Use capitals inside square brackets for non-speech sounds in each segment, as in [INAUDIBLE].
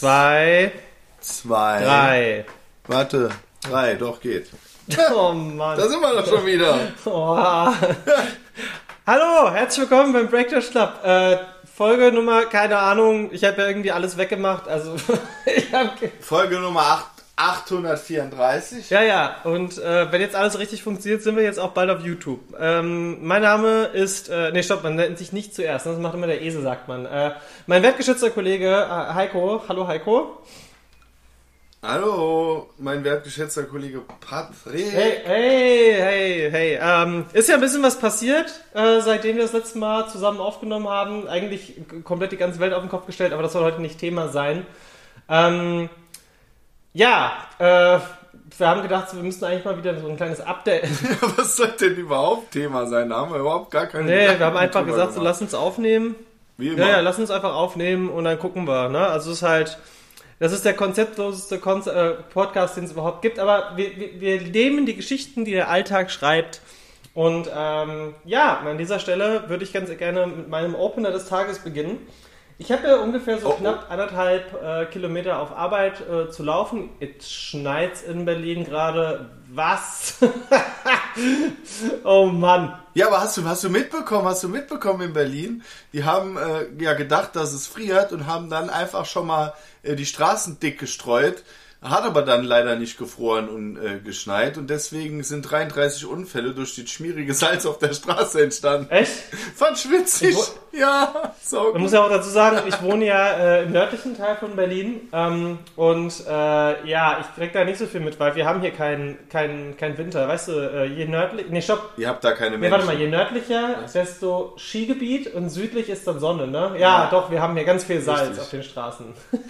Zwei, zwei, drei. Warte, drei, doch geht. [LAUGHS] Oh Mann. Da sind wir doch schon wieder. [LAUGHS] Oh. [LAUGHS] Hallo, herzlich willkommen beim Breakdance Club. Äh, Folge Nummer, keine Ahnung, ich habe ja irgendwie alles weggemacht. Also, ich. Folge Nummer acht- 834. Ja, ja, und äh, wenn jetzt alles richtig funktioniert, sind wir jetzt auch bald auf YouTube. Ähm, mein Name ist, äh, nee, stopp, man nennt sich nicht zuerst, ne? das macht immer der Esel, sagt man. Äh, mein wertgeschätzter Kollege äh, Heiko, hallo Heiko. Hallo, mein wertgeschätzter Kollege Patrick. Hey, hey, hey, hey. Ähm, ist ja ein bisschen was passiert, äh, seitdem wir das letzte Mal zusammen aufgenommen haben. Eigentlich komplett die ganze Welt auf den Kopf gestellt, aber das soll heute nicht Thema sein. Ähm, ja, äh, wir haben gedacht, wir müssen eigentlich mal wieder so ein kleines Update. [LAUGHS] Was soll denn überhaupt Thema sein? Da haben wir überhaupt gar keine nee, Gedanken wir haben einfach gesagt, so lass uns aufnehmen. Wie immer. Ja, ja, lass uns einfach aufnehmen und dann gucken wir. Ne? Also es ist halt, das ist der konzeptloseste Konze äh, Podcast, den es überhaupt gibt. Aber wir, wir, wir nehmen die Geschichten, die der Alltag schreibt. Und ähm, ja, an dieser Stelle würde ich ganz gerne mit meinem Opener des Tages beginnen. Ich habe ja ungefähr so Oh, oh. knapp anderthalb äh, Kilometer auf Arbeit äh, zu laufen. Jetzt schneit's in Berlin gerade. Was? [LAUGHS] oh Mann. Ja, aber hast du, hast du mitbekommen, hast du mitbekommen in Berlin? Die haben äh, ja gedacht, dass es friert und haben dann einfach schon mal äh, die Straßen dick gestreut. Hat aber dann leider nicht gefroren und äh, geschneit und deswegen sind 33 Unfälle durch die schmierige Salz auf der Straße entstanden. Echt? Fand schwitzig. Ich Ja, so Man muss ja auch dazu sagen, ich wohne ja äh, im nördlichen Teil von Berlin ähm, und äh, ja, ich krieg da nicht so viel mit, weil wir haben hier keinen kein, kein Winter. Weißt du, äh, je nördlich, nee, stopp, Ihr habt da keine nee, Menschen. warte mal, je nördlicher, desto Skigebiet und südlich ist dann Sonne, ne? Ja, Ja. doch, wir haben hier ganz viel Salz Richtig. auf den Straßen. [LAUGHS]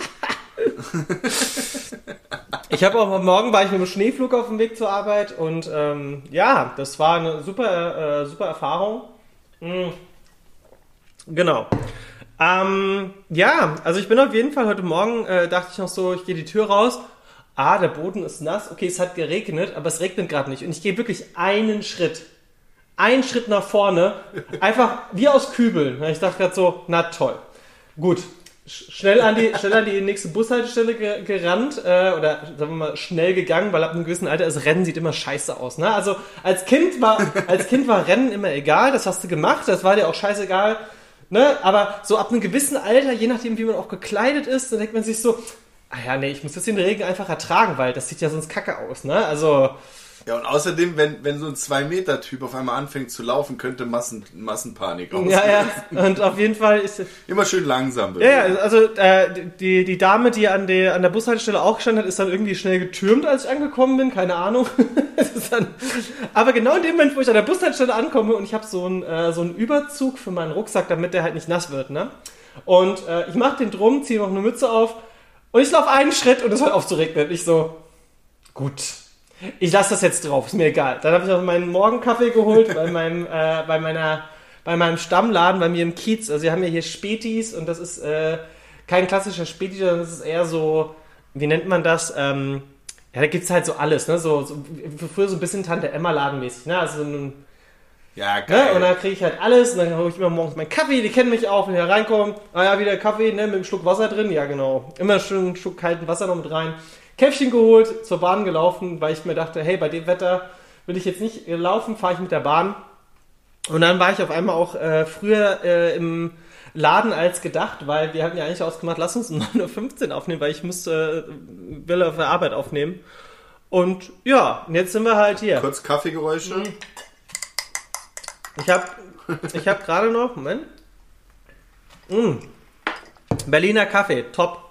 [LAUGHS] ich habe auch morgen war ich mit dem Schneeflug auf dem Weg zur Arbeit und ähm, ja, das war eine super, äh, super Erfahrung. Mm. Genau. Ähm, ja, also ich bin auf jeden Fall heute Morgen, äh, dachte ich noch so, ich gehe die Tür raus. Ah, der Boden ist nass. Okay, es hat geregnet, aber es regnet gerade nicht. Und ich gehe wirklich einen Schritt. Einen Schritt nach vorne. Einfach wie aus Kübeln. Ich dachte gerade so, na toll. Gut. Sch- Schnell an die, schnell an die nächste Bushaltestelle ge gerannt äh, oder sagen wir mal schnell gegangen, weil ab einem gewissen Alter das Rennen sieht immer scheiße aus. Ne? Also als Kind war als Kind war Rennen immer egal, das hast du gemacht, das war dir auch scheißegal. Ne? Aber so ab einem gewissen Alter, je nachdem wie man auch gekleidet ist, dann denkt man sich so, ah ja, nee, ich muss jetzt den Regen einfach ertragen, weil das sieht ja sonst kacke aus. Ne? Also Ja, und außerdem, wenn, wenn so ein 2-Meter-Typ auf einmal anfängt zu laufen, könnte Massen, Massenpanik auslösen. ja, ja. Und auf jeden Fall ist Immer schön langsam Ja, bewegen. ja, also äh, die, die Dame, die an der, an der Bushaltestelle auch gestanden hat, ist dann irgendwie schnell getürmt, als ich angekommen bin, keine Ahnung. [LAUGHS] Dann, aber genau in dem Moment, wo ich an der Bushaltestelle ankomme und ich habe so einen äh, so einen Überzug für meinen Rucksack, damit der halt nicht nass wird, ne? Und äh, ich mache den drum, ziehe noch eine Mütze auf und ich laufe einen Schritt und es hört auf zu regnen. Ich so, gut. Ich lasse das jetzt drauf, ist mir egal. Dann habe ich noch meinen Morgenkaffee geholt bei meinem, äh, bei meiner, bei meinem Stammladen bei mir im Kiez. Also wir haben ja hier Spätis und das ist äh, kein klassischer Späti, sondern das ist eher so, wie nennt man das? Ähm, ja, da gibt's halt so alles, ne? So, so früher so ein bisschen Tante Emma Ladenmäßig, ne? Also so ein, Ja, ne? geil. Und dann kriege ich halt alles und dann hole ich immer morgens meinen Kaffee, die kennen mich auch, wenn ich da reinkomme. Ah ja, wieder Kaffee, ne? Mit einem Schluck Wasser drin, ja genau. Immer schön einen Schluck kalten Wasser noch mit rein. Käffchen geholt, zur Bahn gelaufen, weil ich mir dachte, hey, bei dem Wetter will ich jetzt nicht laufen, fahre ich mit der Bahn. Und dann war ich auf einmal auch äh, früher äh, im Laden als gedacht, weil wir hatten ja eigentlich ausgemacht, lass uns um [LAUGHS] 9.15 Uhr aufnehmen, weil ich musste, äh, will auf der Arbeit aufnehmen. Und ja, und jetzt sind wir halt hier. Kurz Kaffeegeräusche. Mhm. Ich habe ich hab [LAUGHS] gerade noch, Moment. Mm. Berliner Kaffee, top.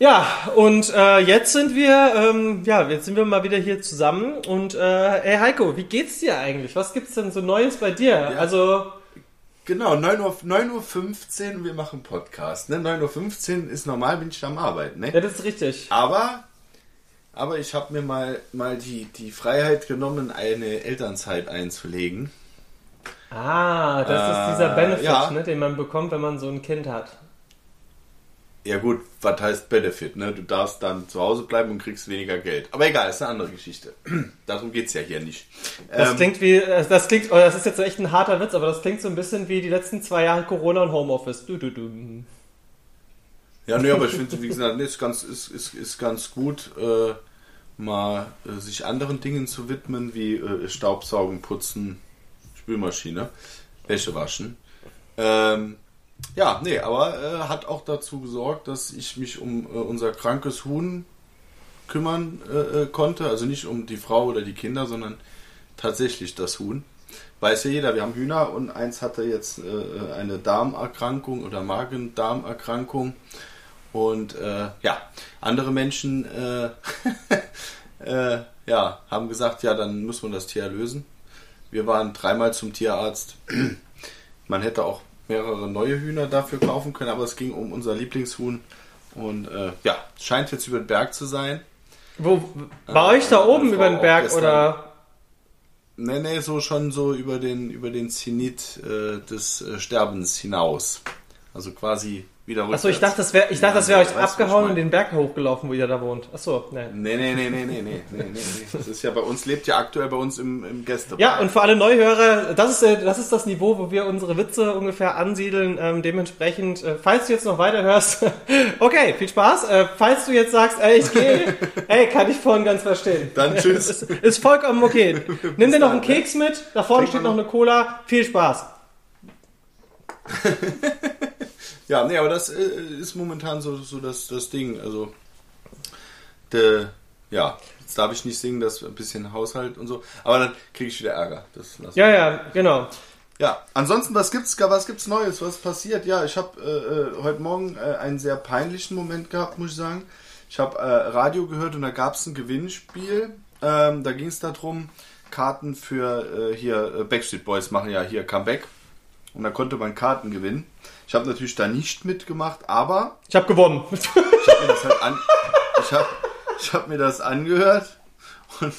Ja, und äh, jetzt sind wir, ähm, ja, jetzt sind wir mal wieder hier zusammen. Und äh, hey Heiko, wie geht's dir eigentlich? Was gibt's denn so Neues bei dir? Also, Genau, 9 Uhr, 9 Uhr 15, wir machen Podcast. Ne? 9 Uhr 15 ist normal, bin ich am Arbeiten. Ne? ja, das ist richtig. Aber, aber ich habe mir mal, mal die, die Freiheit genommen, eine Elternzeit einzulegen. Ah, das ist Äh, dieser Benefit, ja. ne, den man bekommt, wenn man so ein Kind hat. Ja gut, was heißt Benefit, ne? Du darfst dann zu Hause bleiben und kriegst weniger Geld. Aber egal, ist eine andere Geschichte. [CLEARS THROAT] Darum geht's ja hier nicht. Das Ähm, klingt wie, äh, das klingt, oh, das ist jetzt echt ein harter Witz, aber das klingt so ein bisschen wie die letzten zwei Jahre Corona und Homeoffice. Du, du, du. Ja, nee, aber ich finde, wie gesagt, nee, ist ganz, ist, ist, ist ganz gut, äh, mal äh, sich anderen Dingen zu widmen, wie äh, Staubsaugen, Putzen, Spülmaschine, Wäsche waschen. Ähm, ja, nee, aber äh, hat auch dazu gesorgt, dass ich mich um äh, unser krankes Huhn kümmern äh, äh, konnte. Also nicht um die Frau oder die Kinder, sondern tatsächlich das Huhn. Weiß ja jeder, wir haben Hühner und eins hatte jetzt äh, eine Darmerkrankung oder Magen-Darmerkrankung. Und äh, ja, andere Menschen äh, [LAUGHS] äh, ja, haben gesagt, ja, dann muss man das Tier erlösen. Wir waren dreimal zum Tierarzt. Man hätte auch mehrere neue Hühner dafür kaufen können, aber es ging um unser Lieblingshuhn. Und äh, ja, scheint jetzt über den Berg zu sein. Wo, bei euch da Äh, oben über den Berg gestern- oder? Nee, nee, so schon so über den, über den Zenit äh, des äh, Sterbens hinaus. Also quasi wieder rückwärts. Achso, ich dachte, das wäre ich dachte, ja, das wäre also euch abgehauen und den Berg hochgelaufen, wo ihr da wohnt. Achso, nein. Nee, nee, nee, nee, nee, nee, nee, nee. Das ist ja bei uns, lebt ja aktuell bei uns im, im Gästebereich. Ja, und für alle Neuhörer, das ist, äh, das ist das Niveau, wo wir unsere Witze ungefähr ansiedeln. Ähm, dementsprechend, äh, falls du jetzt noch weiterhörst, [LAUGHS] okay, viel Spaß. Äh, falls du jetzt sagst, ey, ich gehe, [LAUGHS] ey, kann ich vorhin ganz verstehen. Dann [LAUGHS] tschüss. ist, ist vollkommen okay. Nimm dir noch einen ne? Keks mit, da vorne steht noch eine Cola. Viel Spaß. Ja, nee, aber das äh, ist momentan so, so das, das Ding. Also, de, ja, jetzt darf ich nicht singen, das ein bisschen Haushalt und so. Aber dann kriege ich wieder Ärger. Das Ja, ja, genau. Ja, ansonsten, was gibt's, was gibt's Neues? Was passiert? Ja, ich habe äh, äh, heute Morgen äh, einen sehr peinlichen Moment gehabt, muss ich sagen. Ich habe äh, Radio gehört und da gab's ein Gewinnspiel. Ähm, da ging es darum, Karten für äh, hier äh, Backstreet Boys machen ja hier Comeback. Und da konnte man Karten gewinnen. Ich habe natürlich da nicht mitgemacht, aber Ich habe gewonnen. [LAUGHS] ich habe mir das halt an, ich hab, ich hab mir das angehört und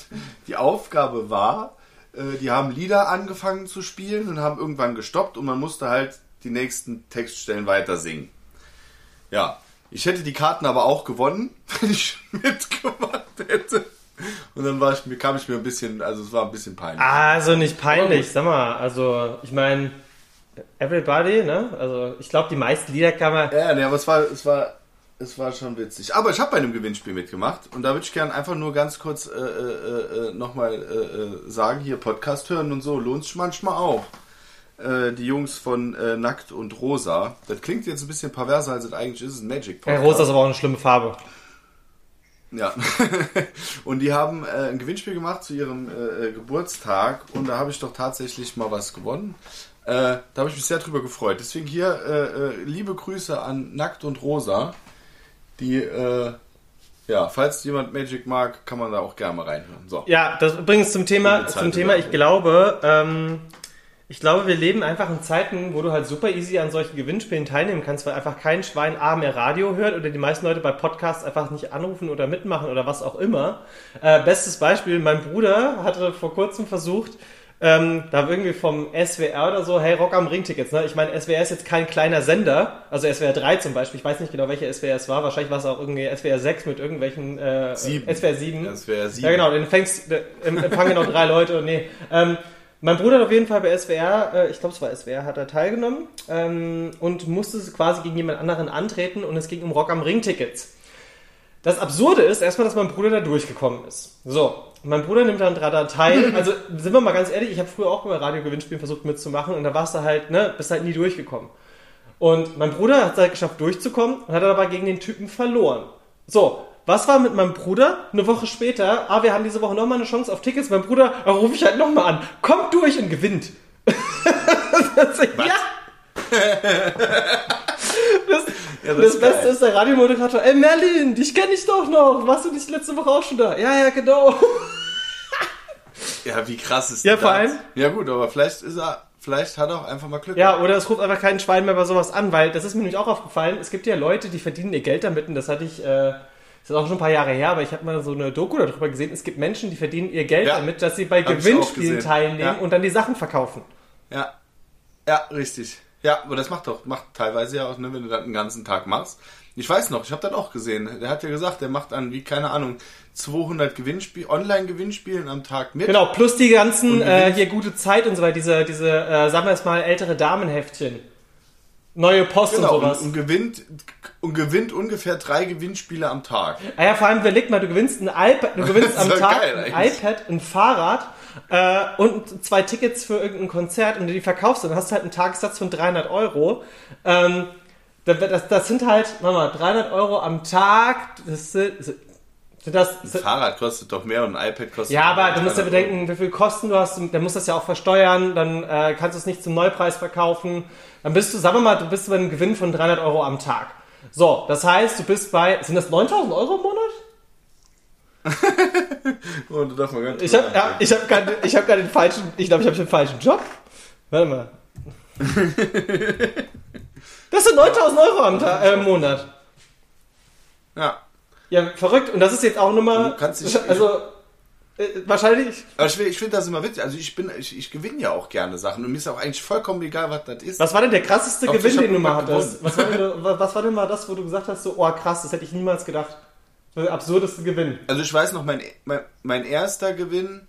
die Aufgabe war, äh, die haben Lieder angefangen zu spielen und haben irgendwann gestoppt und man musste halt die nächsten Textstellen weiter singen. Ja, ich hätte die Karten aber auch gewonnen, [LAUGHS] wenn ich mitgemacht hätte. Und dann war ich, mir kam ich mir ein bisschen, also es war ein bisschen peinlich. Also nicht peinlich, sag mal. Also, ich meine, everybody, ne? Also, ich glaube, die meisten Lieder kann man. Ja, ne, aber es war, es war, es war schon witzig. Aber ich habe bei einem Gewinnspiel mitgemacht und da würde ich gerne einfach nur ganz kurz äh, äh, äh, nochmal äh, äh, sagen, hier Podcast hören und so lohnt sich manchmal auch. Äh, die Jungs von äh, Nackt und Rosa. Das klingt jetzt ein bisschen perverser, als es eigentlich ist. Es ist ein Magic Ja, Podcast. Rosa ist aber auch eine schlimme Farbe. Ja. [LAUGHS] und die haben äh, ein Gewinnspiel gemacht zu ihrem äh, äh, Geburtstag und da habe ich doch tatsächlich mal was gewonnen. Äh, da habe ich mich sehr drüber gefreut. Deswegen hier äh, äh, liebe Grüße an Nackt und Rosa. Die, ja, falls jemand Magic mag, kann man da auch gerne mal reinhören. So. Ja, das übrigens zum Thema, zum Thema, ich glaube, ähm, ich glaube, wir leben einfach in Zeiten, wo du halt super easy an solchen Gewinnspielen teilnehmen kannst, weil einfach kein Schwein A mehr Radio hört oder die meisten Leute bei Podcasts einfach nicht anrufen oder mitmachen oder was auch immer. Äh, bestes Beispiel, mein Bruder hatte vor kurzem versucht, ähm, da irgendwie vom SWR oder so, hey, Rock am Ring Tickets, ne? Ich meine, SWR ist jetzt kein kleiner Sender, also SWR 3 zum Beispiel, ich weiß nicht genau, welcher SWR es war, wahrscheinlich war es auch irgendwie SWR 6 mit irgendwelchen, äh, Sieben. SWR 7. Das wäre sie. Ja, genau, den fängst, empfangen noch drei Leute. Nee. Ähm, mein Bruder hat auf jeden Fall bei SWR, äh, ich glaube es war SWR, hat er teilgenommen ähm, und musste quasi gegen jemand anderen antreten und es ging um Rock am Ring Tickets. Das Absurde ist erstmal, dass mein Bruder da durchgekommen ist. So, mein Bruder nimmt dann daran teil. [LAUGHS] Also sind wir mal ganz ehrlich, ich habe früher auch bei Radiogewinnspielen versucht mitzumachen und da warst du halt, ne, bist halt nie durchgekommen. Und mein Bruder hat es halt geschafft durchzukommen und hat aber gegen den Typen verloren. So, was war mit meinem Bruder? Eine Woche später, ah, wir haben diese Woche nochmal eine Chance auf Tickets. Mein Bruder, da rufe ich halt nochmal an. Kommt durch und gewinnt. [LAUGHS] das, ja. [LAUGHS] Das, Ja, das, ist Beste ist der Radiomoderator. Ey, Merlin, dich kenne ich doch noch. Warst du nicht letzte Woche auch schon da? Ja, ja, genau. Ja, wie krass ist Ja, das? vor allem- Ja gut, aber vielleicht ist er, vielleicht hat er auch einfach mal Glück. Ja, oder es ruft einfach kein Schwein mehr bei sowas an, weil das ist mir nämlich auch aufgefallen. Es gibt ja Leute, die verdienen ihr Geld damit und das hatte ich, äh, das ist auch schon ein paar Jahre her, aber ich habe mal so eine Doku darüber gesehen. Es gibt Menschen, die verdienen ihr Geld Ja, damit, dass sie bei Gewinnspielen teilnehmen Ja. und dann die Sachen verkaufen. Ja, ja richtig. Ja, aber das macht doch, macht teilweise ja auch, ne, wenn du das den ganzen Tag machst. Ich weiß noch, ich habe das auch gesehen. Der hat ja gesagt, der macht an, wie, keine Ahnung, 200 Gewinnspiel, Online-Gewinnspielen am Tag mit. Genau, plus die ganzen Und äh, hier gute Zeit und so weiter, diese, diese äh, sagen wir es mal, ältere Damenheftchen. Neue Post Genau, und und, sowas. und, gewinnt, und gewinnt ungefähr drei Gewinnspiele am Tag. Ah ja, vor allem überleg mal, du gewinnst ein iPad, du [LAUGHS] gewinnst am Tag geil ein iPad, ein Fahrrad äh, und zwei Tickets für irgendein Konzert und du die verkaufst, dann hast du halt einen Tagessatz von 300 Euro. Ähm, das, das, sind halt, warte mal, 300 Euro am Tag, das sind, das, Ein Fahrrad kostet doch mehr und ein iPad kostet Ja, aber du musst ja 300 bedenken, wie viel Kosten du hast. Dann musst du das ja auch versteuern. Dann äh, kannst du es nicht zum Neupreis verkaufen. Dann bist du, sagen wir mal, du bist bei einem Gewinn von 300 Euro am Tag. So, das heißt, du bist bei, sind das 9000 Euro im Monat? Oh, du darfst mal ganz Ich habe ja, ich hab gerade ich hab den falschen, ich glaube, ich habe den falschen Job. Warte mal. [LAUGHS] Das sind 9000 Euro am Tag, äh, im Monat. Ja. Ja, verrückt. Und das ist jetzt auch nochmal, Du kannst dich- also, äh, wahrscheinlich, Aber ich, ich finde das immer witzig. Also ich bin, ich, ich gewinne ja auch gerne Sachen und mir ist auch eigentlich vollkommen egal, was das ist. Was war denn der krasseste Gewinn, den du mal hattest? Was war, denn, wa- was war denn mal das, wo du gesagt hast, so, oh krass, das hätte ich niemals gedacht. Der absurdeste Gewinn. Also ich weiß noch, mein, mein, mein erster Gewinn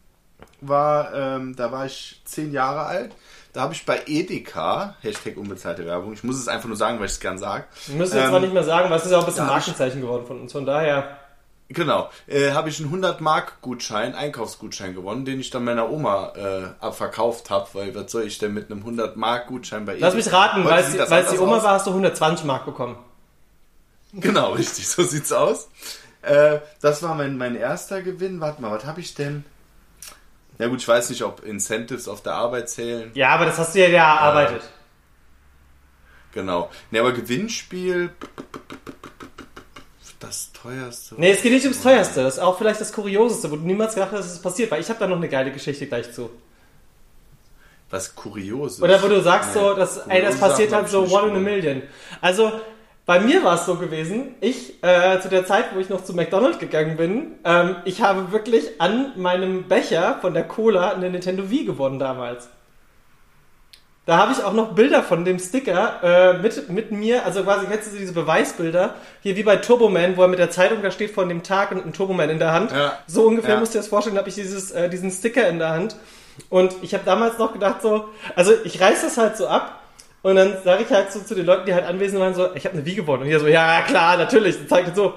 war, ähm, da war ich zehn Jahre alt. Da habe ich bei Edeka, Hashtag unbezahlte Werbung, ich muss es einfach nur sagen, weil ich es gern sage. Wir müssen jetzt zwar nicht mehr sagen, weil es ist ja auch ein bisschen Markenzeichen geworden von uns. Von daher, Genau, äh, habe ich einen 100 Mark Gutschein, Einkaufsgutschein gewonnen, den ich dann meiner Oma äh, abverkauft habe, weil was soll ich denn mit einem 100 Mark Gutschein bei Edeka? lass mich raten, weil es die- das Oma aus. war, hast du 120 Mark bekommen. Genau, [LAUGHS] richtig, so sieht's aus. Äh, das war mein, mein erster Gewinn. Warte mal, was habe ich denn? Ja gut, ich weiß nicht, ob Incentives auf der Arbeit zählen. Ja, aber das hast du ja erarbeitet. Genau. Ne, aber Gewinnspiel. Das teuerste. Nee, es geht nicht ums Teuerste. Das ist auch vielleicht das Kurioseste, wo du niemals gedacht hast, dass es passiert. Weil ich habe da noch eine geile Geschichte gleich zu. Was Kurioses. Oder wo du sagst Nee, so, dass, ey, das passiert halt so one in a million. Also, bei mir war es so gewesen, ich, äh, zu der Zeit, wo ich noch zu McDonald's gegangen bin, ähm, ich habe wirklich an meinem Becher von der Cola eine Nintendo Wii gewonnen damals. Da habe ich auch noch Bilder von dem Sticker äh, mit, mit mir, also quasi du diese Beweisbilder, hier wie bei Turboman, wo er mit der Zeitung da steht von dem Tag und ein Turboman in der Hand. Ja. So ungefähr Ja. musst du dir das vorstellen, habe ich dieses, äh, diesen Sticker in der Hand. Und ich habe damals noch gedacht so, also ich reiß das halt so ab und dann sage ich halt so zu den Leuten, die halt anwesend waren, so, ich habe eine Wie gewonnen. Und hier so, ja klar, natürlich. Und zeigt so,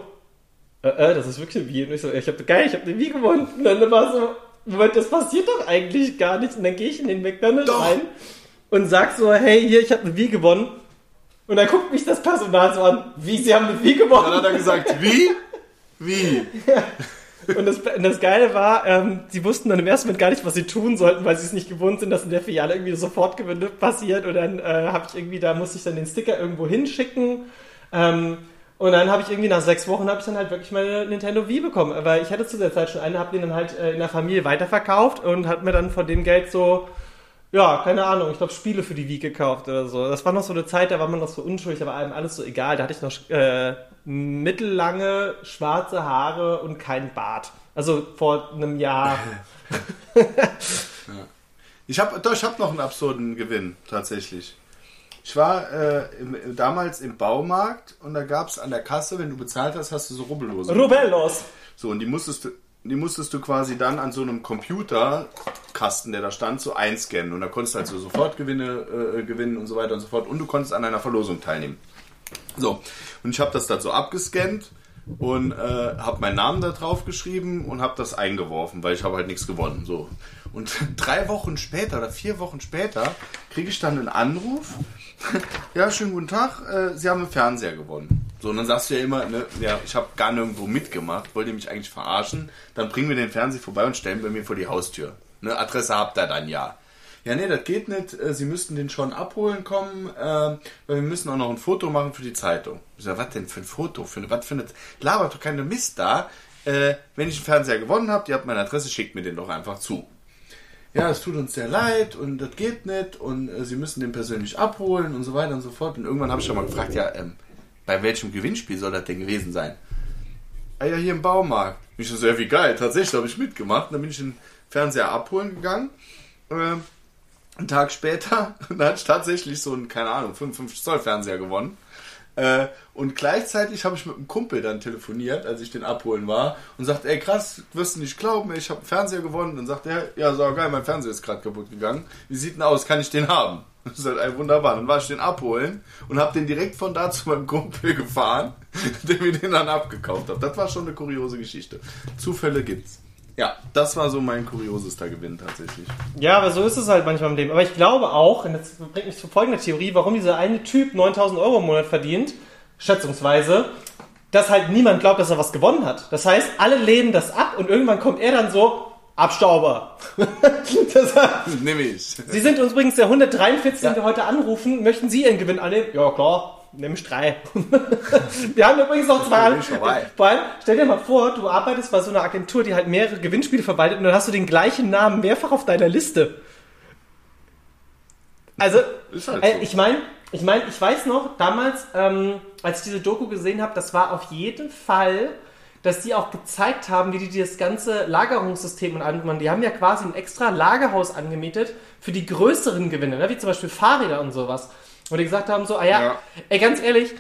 äh, äh, das ist wirklich eine Wie. Und ich so, ich habe geil, ich habe eine Wie gewonnen. Und dann war so, Moment, das passiert doch eigentlich gar nicht. Und dann gehe ich in den McDonald's Doch. rein und sag so, hey, hier, ich habe eine Wie gewonnen. Und dann guckt mich das Personal so an, wie, sie haben eine Wie gewonnen. Dann hat er gesagt, wie? Wie? [LAUGHS] Und das, das Geile war, ähm, sie wussten dann im ersten Moment gar nicht, was sie tun sollten, weil sie es nicht gewohnt sind, dass in der Filiale irgendwie sofort passiert. Und dann äh, habe ich irgendwie, da musste ich dann den Sticker irgendwo hinschicken. Ähm, und dann habe ich irgendwie nach sechs Wochen habe ich dann halt wirklich meine Nintendo Wii bekommen. Weil ich hatte zu der Zeit schon eine, habe den dann halt äh, in der Familie weiterverkauft und hat mir dann von dem Geld so, ja, keine Ahnung, ich glaube Spiele für die Wii gekauft oder so. Das war noch so eine Zeit, da war man noch so unschuldig, war einem alles so egal. Da hatte ich noch äh, mittellange schwarze Haare und kein Bart. Also vor einem Jahr. [LAUGHS] Ich habe doch, ich habe noch einen absurden Gewinn tatsächlich. Ich war äh, im, damals im Baumarkt und da gab es an der Kasse, wenn du bezahlt hast, hast du so Rubbellose. Rubellos. So, und die musstest du, die musstest du quasi dann an so einem Computerkasten, der da stand, so einscannen. Und da konntest du halt so Sofortgewinne äh, gewinnen und so weiter und so fort. Und du konntest an einer Verlosung teilnehmen. So, und ich habe das da so abgescannt und äh, habe meinen Namen da drauf geschrieben und habe das eingeworfen, weil ich habe halt nichts gewonnen. So. Und [LAUGHS] drei Wochen später oder vier Wochen später kriege ich dann einen Anruf. [LAUGHS] ja, schönen guten Tag, äh, Sie haben einen Fernseher gewonnen. So, und dann sagst du ja immer, ne, ja, ich habe gar nirgendwo mitgemacht, wollt ihr mich eigentlich verarschen? Dann bringen wir den Fernseher vorbei und stellen bei mir vor die Haustür. Ne, Adresse habt ihr dann ja. Ja, nee, das geht nicht. Äh, Sie müssten den schon abholen kommen, äh, weil wir müssen auch noch ein Foto machen für die Zeitung. Ich sag, was denn für ein Foto? Für, was eine, labert doch keine Mist da. Äh, wenn ich einen Fernseher gewonnen habt, ihr habt meine Adresse, schickt mir den doch einfach zu. Ja, es tut uns sehr leid und das geht nicht und äh, Sie müssen den persönlich abholen und so weiter und so fort. Und irgendwann habe ich schon mal gefragt, ja, ähm, bei welchem Gewinnspiel soll das denn gewesen sein? Ah ja, hier im Baumarkt. Ich so, ja, wie geil, tatsächlich habe ich mitgemacht. Und dann bin ich den Fernseher abholen gegangen. Ähm, einen Tag später, [LAUGHS] da hatte ich tatsächlich so einen, keine Ahnung, 55 Zoll Fernseher gewonnen. Äh, und gleichzeitig habe ich mit einem Kumpel dann telefoniert, als ich den abholen war, und sagt, ey krass, wirst du nicht glauben, ich habe einen Fernseher gewonnen. Dann sagt er, ja, so geil, mein Fernseher ist gerade kaputt gegangen. Wie sieht denn aus? Kann ich den haben? [LAUGHS] Das ist halt ey, wunderbar. Dann war ich den abholen und habe den direkt von da [LAUGHS] zu meinem Kumpel gefahren, [LAUGHS] der mir den dann abgekauft hat. Das war schon eine kuriose Geschichte. Zufälle gibt's. Ja, das war so mein kuriosester Gewinn tatsächlich. Ja, aber so ist es halt manchmal im Leben. Aber ich glaube auch, und das bringt mich zu folgender Theorie, warum dieser eine Typ 9000 Euro im Monat verdient, schätzungsweise, dass halt niemand glaubt, dass er was gewonnen hat. Das heißt, alle lehnen das ab und irgendwann kommt er dann so, Abstauber. [LAUGHS] das heißt, Nimm ich. Sie sind übrigens der 143, den wir heute anrufen. Möchten Sie Ihren Gewinn annehmen? Ja, klar. Nimm ich drei. [LAUGHS] wir haben übrigens noch zwei. Vor allem, stell dir mal vor, du arbeitest bei so einer Agentur, die halt mehrere Gewinnspiele verwaltet und dann hast du den gleichen Namen mehrfach auf deiner Liste. Also, halt äh, so. ich meine, ich meine, ich weiß noch, damals, ähm, als ich diese Doku gesehen habe, das war auf jeden Fall, dass die auch gezeigt haben, wie die das ganze Lagerungssystem und allem, die haben ja quasi ein extra Lagerhaus angemietet für die größeren Gewinne, ne? wie zum Beispiel Fahrräder und sowas. Wo die gesagt haben, so, ah ja, Ja. ey, ganz ehrlich,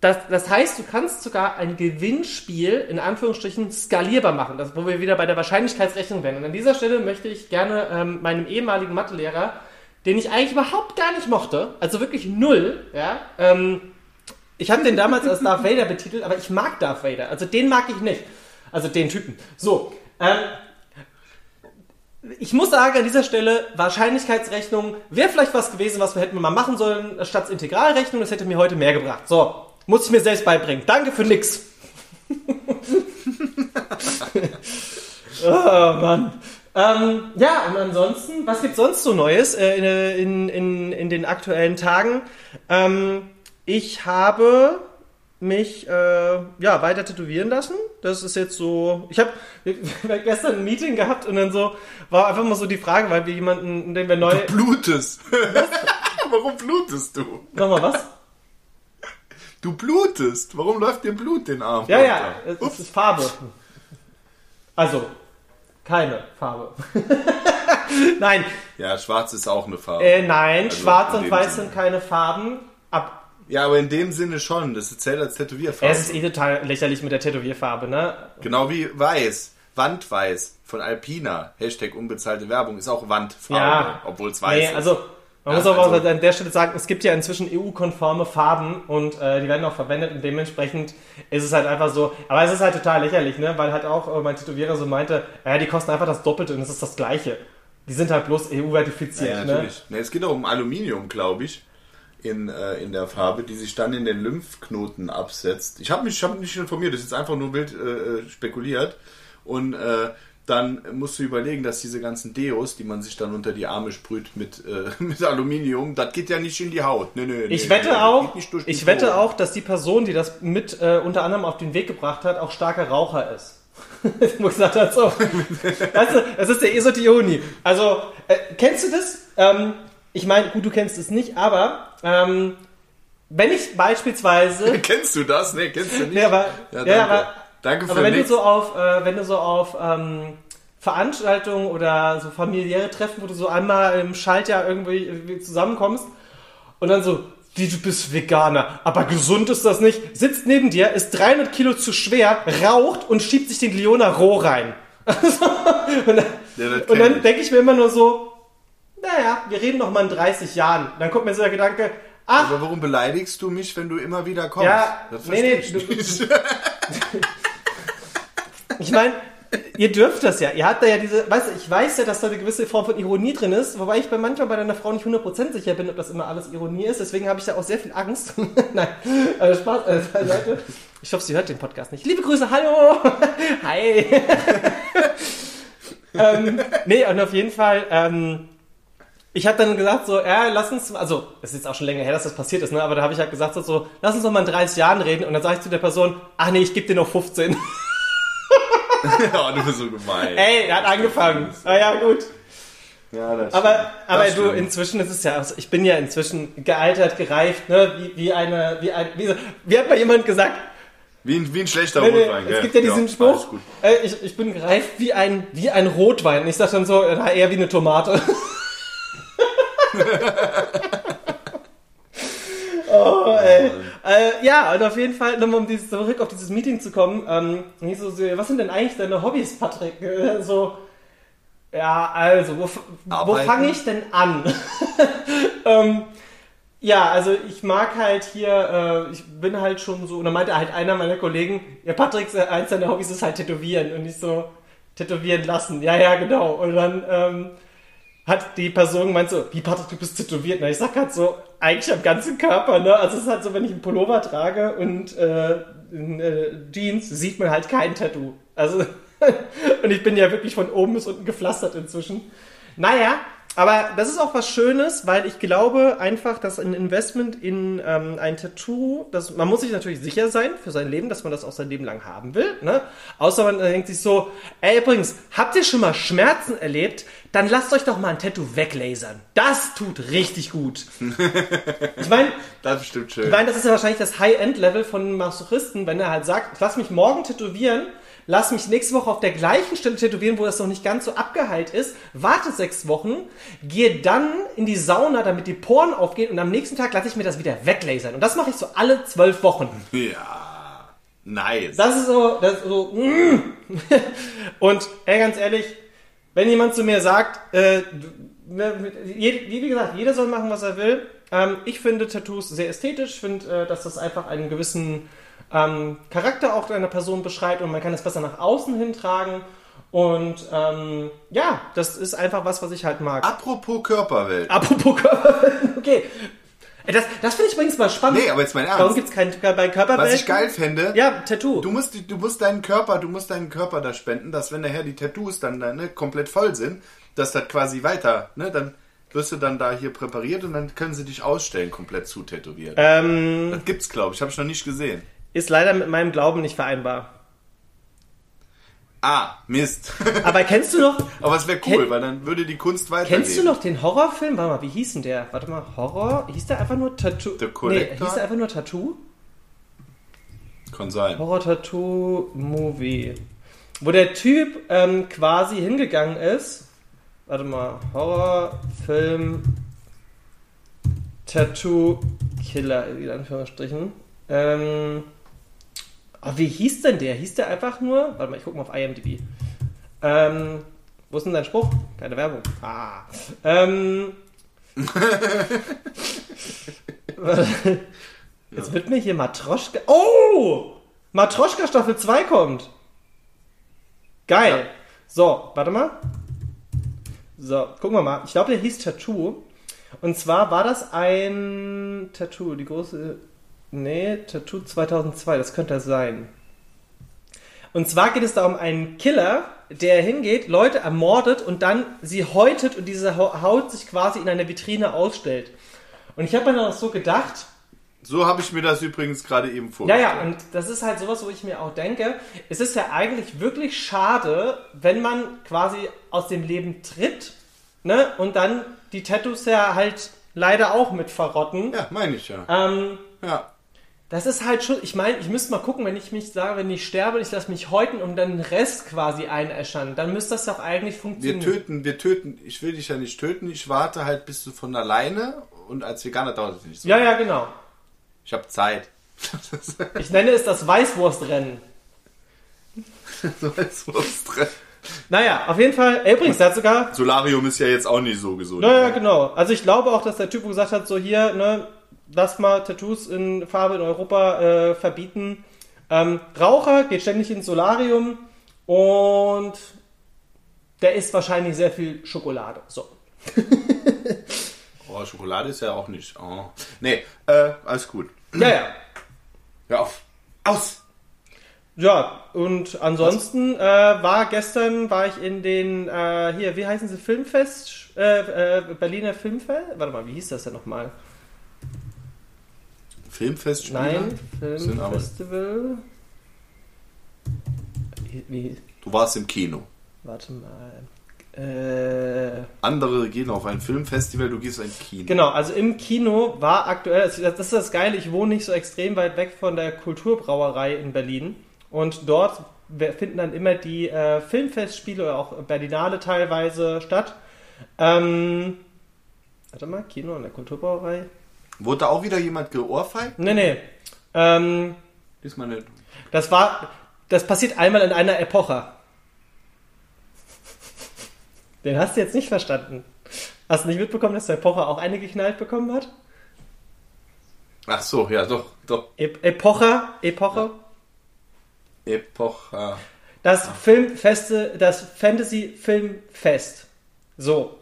das, das heißt, du kannst sogar ein Gewinnspiel in Anführungsstrichen skalierbar machen, das, wo wir wieder bei der Wahrscheinlichkeitsrechnung wären. Und an dieser Stelle möchte ich gerne ähm, meinem ehemaligen Mathelehrer, den ich eigentlich überhaupt gar nicht mochte, also wirklich null, ja, ähm, ich habe den damals als Darth Vader betitelt, aber ich mag Darth Vader, also den mag ich nicht. Also den Typen. So, ähm, ich muss sagen, an dieser Stelle, Wahrscheinlichkeitsrechnung wäre vielleicht was gewesen, was wir hätten mal machen sollen, statt Integralrechnung. Das hätte mir heute mehr gebracht. So, muss ich mir selbst beibringen. Danke für nix. [LAUGHS] oh Mann. Ähm, ja, und ansonsten, was gibt's sonst so Neues äh, in, in, in den aktuellen Tagen? Ähm, ich habe mich äh, ja weiter tätowieren lassen. Das ist jetzt so. Ich [LAUGHS] habe gestern ein Meeting gehabt und dann so war einfach mal so die Frage, weil wir jemanden, den wir neu. Du blutest. [LAUGHS] Warum blutest du? Nochmal was? Du blutest. Warum läuft dir Blut den Arm? Ja, ja, runter? es, es ist Farbe. Also keine Farbe. [LAUGHS] nein, Ja, schwarz ist auch eine Farbe. äh, nein, Also Schwarz und Weiß Sinne. sind keine Farben. Ja, aber in dem Sinne schon. Das zählt als Tätowierfarbe. es ist eh total lächerlich mit der Tätowierfarbe, ne? Genau wie weiß. Wandweiß von Alpina. Hashtag unbezahlte Werbung ist auch Wandfarbe. Ja. Obwohl es weiß Nee, ist. also man Ja, muss aber also- auch an der Stelle sagen, es gibt ja inzwischen EU-konforme Farben und äh, die werden auch verwendet und dementsprechend ist es halt einfach so, aber es ist halt total lächerlich, ne? weil halt auch äh, mein Tätowierer so meinte, ja, die kosten einfach das Doppelte und es ist das Gleiche. Die sind halt bloß EU-verifiziert. Ja, ne? natürlich. Ne, es geht auch um Aluminium, glaube ich, in, äh, in der Farbe, die sich dann in den Lymphknoten absetzt. Ich habe mich, ich hab mich nicht informiert, das ist jetzt einfach nur wild äh, spekuliert. Und äh, dann musst du überlegen, dass diese ganzen Deos, die man sich dann unter die Arme sprüht mit, äh, [LAUGHS] mit Aluminium, das geht ja nicht in die Haut. Nee, nee, Ich nee, wette auch, ich wette auch, dass die Person, die das mit äh, unter anderem auf den Weg gebracht hat, auch starker Raucher ist. Wo gesagt hat, so. [LAUGHS] weißt du, das ist der Esotioni. Also, äh, kennst du das? Ähm, ich meine, gut, du kennst es nicht, aber ähm, wenn ich beispielsweise [LAUGHS] Kennst du das? Nee, kennst du nicht. Nee, aber, Ja, ja, danke. aber, Danke für aber wenn du so auf, äh, wenn du so auf ähm, Veranstaltungen oder so familiäre Treffen, wo du so einmal im Schaltjahr irgendwie, zusammenkommst und dann so, wie du bist Veganer, aber gesund ist das nicht, sitzt neben dir, ist 300 Kilo zu schwer, raucht und schiebt sich den Leona roh rein. [LAUGHS] und dann, Ja, dann denke ich mir immer nur so, naja, wir reden noch mal in 30 Jahren. Dann kommt mir so der Gedanke, ach, Aber warum beleidigst du mich, wenn du immer wieder kommst? Ja, das nee, nee, ich du-. Ich [LAUGHS] [LAUGHS] meine, ihr dürft das ja. Ihr habt da ja diese, weißt du, ich weiß ja, dass da eine gewisse Form von Ironie drin ist, wobei ich bei manchmal bei deiner Frau nicht 100% sicher bin, ob das immer alles Ironie ist. Deswegen habe ich da auch sehr viel Angst. [LAUGHS] Nein, also Spaß, äh, Leute. Ich hoffe, sie hört den Podcast nicht. Liebe Grüße, hallo! Hi! ähm, nee, und auf jeden Fall, ähm, ich habe dann gesagt so, ja, lass uns, also, es ist jetzt auch schon länger her, dass das passiert ist, ne, aber da habe ich halt gesagt so, so, lass uns noch mal in 30 Jahren reden und dann sage ich zu der Person, ach nee, ich gebe dir noch 15. [LAUGHS] ja, du bist so gemein. Ey, er hat angefangen. Ah ja, gut. Ja, das Aber, stimmt. aber Das du, stimmt. inzwischen ist es ja, also ich bin ja inzwischen gealtert, gereift, ne, wie, wie eine, wie ein, wie, wie hat mal jemand gesagt, Wie ein, wie ein schlechter nee, nee, Rotwein, es gell? gibt ja diesen alles Spruch, äh, ich, ich bin gereift wie ein, wie ein Rotwein. Und ich sag dann so, na, eher wie eine Tomate. [LAUGHS] oh, ey. Äh, ja, und auf jeden Fall, nochmal um dieses, zurück auf dieses Meeting zu kommen, ähm, ich so, was sind denn eigentlich deine Hobbys, Patrick? [LAUGHS] So, ja, also, wo, wo fange ich denn an? [LAUGHS] ähm, ja, also ich mag halt hier, äh, ich bin halt schon so, und dann meinte halt einer meiner Kollegen, ja, Patrick, äh, eins seiner Hobbys ist halt Tätowieren. Und ich so, tätowieren lassen. Ja, ja, genau. Und dann ähm, hat die Person gemeint so, wie Patrick, du bist tätowiert. Na, ich sag halt so, eigentlich am ganzen Körper, ne? Also es ist halt so, wenn ich einen Pullover trage und äh, in, äh, Jeans, sieht man halt kein Tattoo. Also, [LAUGHS] und ich bin ja wirklich von oben bis unten gepflastert inzwischen. Naja, aber das ist auch was Schönes, weil ich glaube einfach, dass ein Investment in ähm, ein Tattoo, das, man muss sich natürlich sicher sein für sein Leben, dass man das auch sein Leben lang haben will. Ne? Außer man denkt sich so, ey übrigens, habt ihr schon mal Schmerzen erlebt? Dann lasst euch doch mal ein Tattoo weglasern. Das tut richtig gut. [LAUGHS] ich meine, Das ist bestimmt ich schön. meine, das ist ja wahrscheinlich das High-End-Level von Masochisten, wenn er halt sagt, ich lass mich morgen tätowieren, lass mich nächste Woche auf der gleichen Stelle tätowieren, wo das noch nicht ganz so abgeheilt ist, warte sechs Wochen, gehe dann in die Sauna, damit die Poren aufgehen und am nächsten Tag lasse ich mir das wieder weglasern. Und das mache ich so alle zwölf Wochen. Ja. Nice. Das ist so, das ist so, mm. [LAUGHS] Und, ey, ganz ehrlich, wenn jemand zu mir sagt, äh, je- wie gesagt, jeder soll machen, was er will. Ähm, ich finde Tattoos sehr ästhetisch, finde, äh, dass das einfach einen gewissen ähm, Charakter auch einer Person beschreibt und man kann es besser nach außen hintragen. Und ähm, ja, das ist einfach was, was ich halt mag. Apropos Körperwelt. Apropos Körper, [LAUGHS] okay. Das, das finde ich übrigens mal spannend. Nee, aber jetzt mein Warum Ernst. gibt es kein bei Körperwelt? Was ich geil fände, Ja, Tattoo. du musst, du musst deinen Körper, du musst deinen Körper da spenden, dass wenn nachher die Tattoos dann da, ne, komplett voll sind, dass das quasi weiter, ne, dann wirst du dann da hier präpariert und dann können sie dich ausstellen, komplett zu tätowiert. ähm, Das gibt's, glaube ich, habe ich noch nicht gesehen. ist leider mit meinem Glauben nicht vereinbar. Ah, Mist. [LAUGHS] Aber kennst du noch, Aber es wäre cool, Kenn- weil dann würde die Kunst weitergehen. kennst du noch den Horrorfilm? Warte mal, wie hieß denn der? Warte mal, Horror? Hieß der einfach nur Tattoo? The nee, Collector? hieß der einfach nur Tattoo? Kann sein. Horror-Tattoo-Movie. Wo der Typ ähm, quasi hingegangen ist. Warte mal, Horrorfilm Tattoo-Killer, in Anführungsstrichen. Ähm, oh, wie hieß denn der? Hieß der einfach nur? Warte mal, ich gucke mal auf IMDb. Ähm, wo ist denn dein Spruch? Keine Werbung. Ah. Ähm, [LAUGHS] Jetzt wird mir hier Matroschka. Oh! Matroschka Staffel 2 kommt. Geil. Ja. So, warte mal. So, gucken wir mal. Ich glaube, der hieß Tattoo. Und zwar war das ein Tattoo, die große. Nee, Tattoo 2002, das könnte das sein. Und zwar geht es da um einen Killer, der hingeht, Leute ermordet und dann sie häutet und diese Hau- Haut sich quasi in einer Vitrine ausstellt. Und ich habe mir dann auch so gedacht, So habe ich mir das übrigens gerade eben ja, vorgestellt. ja, und das ist halt sowas, wo ich mir auch denke, es ist ja eigentlich wirklich schade, wenn man quasi aus dem Leben tritt, ne, und dann die Tattoos ja halt leider auch mit verrotten. Ja, meine ich ja. Ähm, Ja. Das ist halt schon, ich meine, ich müsste mal gucken, wenn ich mich sage, wenn ich sterbe, ich lasse mich häuten und dann den Rest quasi einäschern, dann müsste das doch eigentlich Wir funktionieren. töten, wir töten, ich will dich ja nicht töten, ich warte halt bis du von alleine und als Veganer dauert es nicht so. Ja, ja, genau. Ich habe Zeit. [LAUGHS] Ich nenne es das Weißwurstrennen. drin. Naja, auf jeden Fall, äh, übrigens, der hat sogar Solarium ist ja jetzt auch nicht so gesund. Naja, ne? genau. Also ich glaube auch, dass der Typ gesagt hat, so hier, ne, lass mal Tattoos in Farbe in Europa äh, verbieten. Ähm, Raucher geht ständig ins Solarium und der isst wahrscheinlich sehr viel Schokolade. So. [LAUGHS] Oh, Schokolade ist ja auch nicht. Oh. Nee, äh, alles gut. Ja, ja. [CLEARS THROAT] Hör auf. Aus! Ja, und ansonsten äh, war gestern, war ich in den, äh, hier, wie heißen sie, Filmfest, äh, äh, Berliner Filmfest? Warte mal, wie hieß das denn nochmal? Filmfestspiele? Nein, Filmfestival. Du warst im Kino. Warte mal. Äh, Andere gehen auf ein Filmfestival, du gehst in ein Kino. genau, also im Kino war aktuell, das das ist das Geile, ich wohne nicht so extrem weit weg von der Kulturbrauerei in Berlin. Und dort finden dann immer die äh, Filmfestspiele oder auch Berlinale teilweise statt. Ähm, Warte mal, Kino an der Kulturbrauerei. Wurde da auch wieder jemand geohrfeigt? Nee, nee. Ähm, Diesmal nicht. das war, das passiert einmal in einer Epoche. Den hast du jetzt nicht verstanden. Hast du nicht mitbekommen, dass der Epoche auch eine geknallt bekommen hat? Ach so, ja, doch, doch. E Epoche, Epoche. Epocha. Das Filmfeste, das Fantasy Filmfest. So.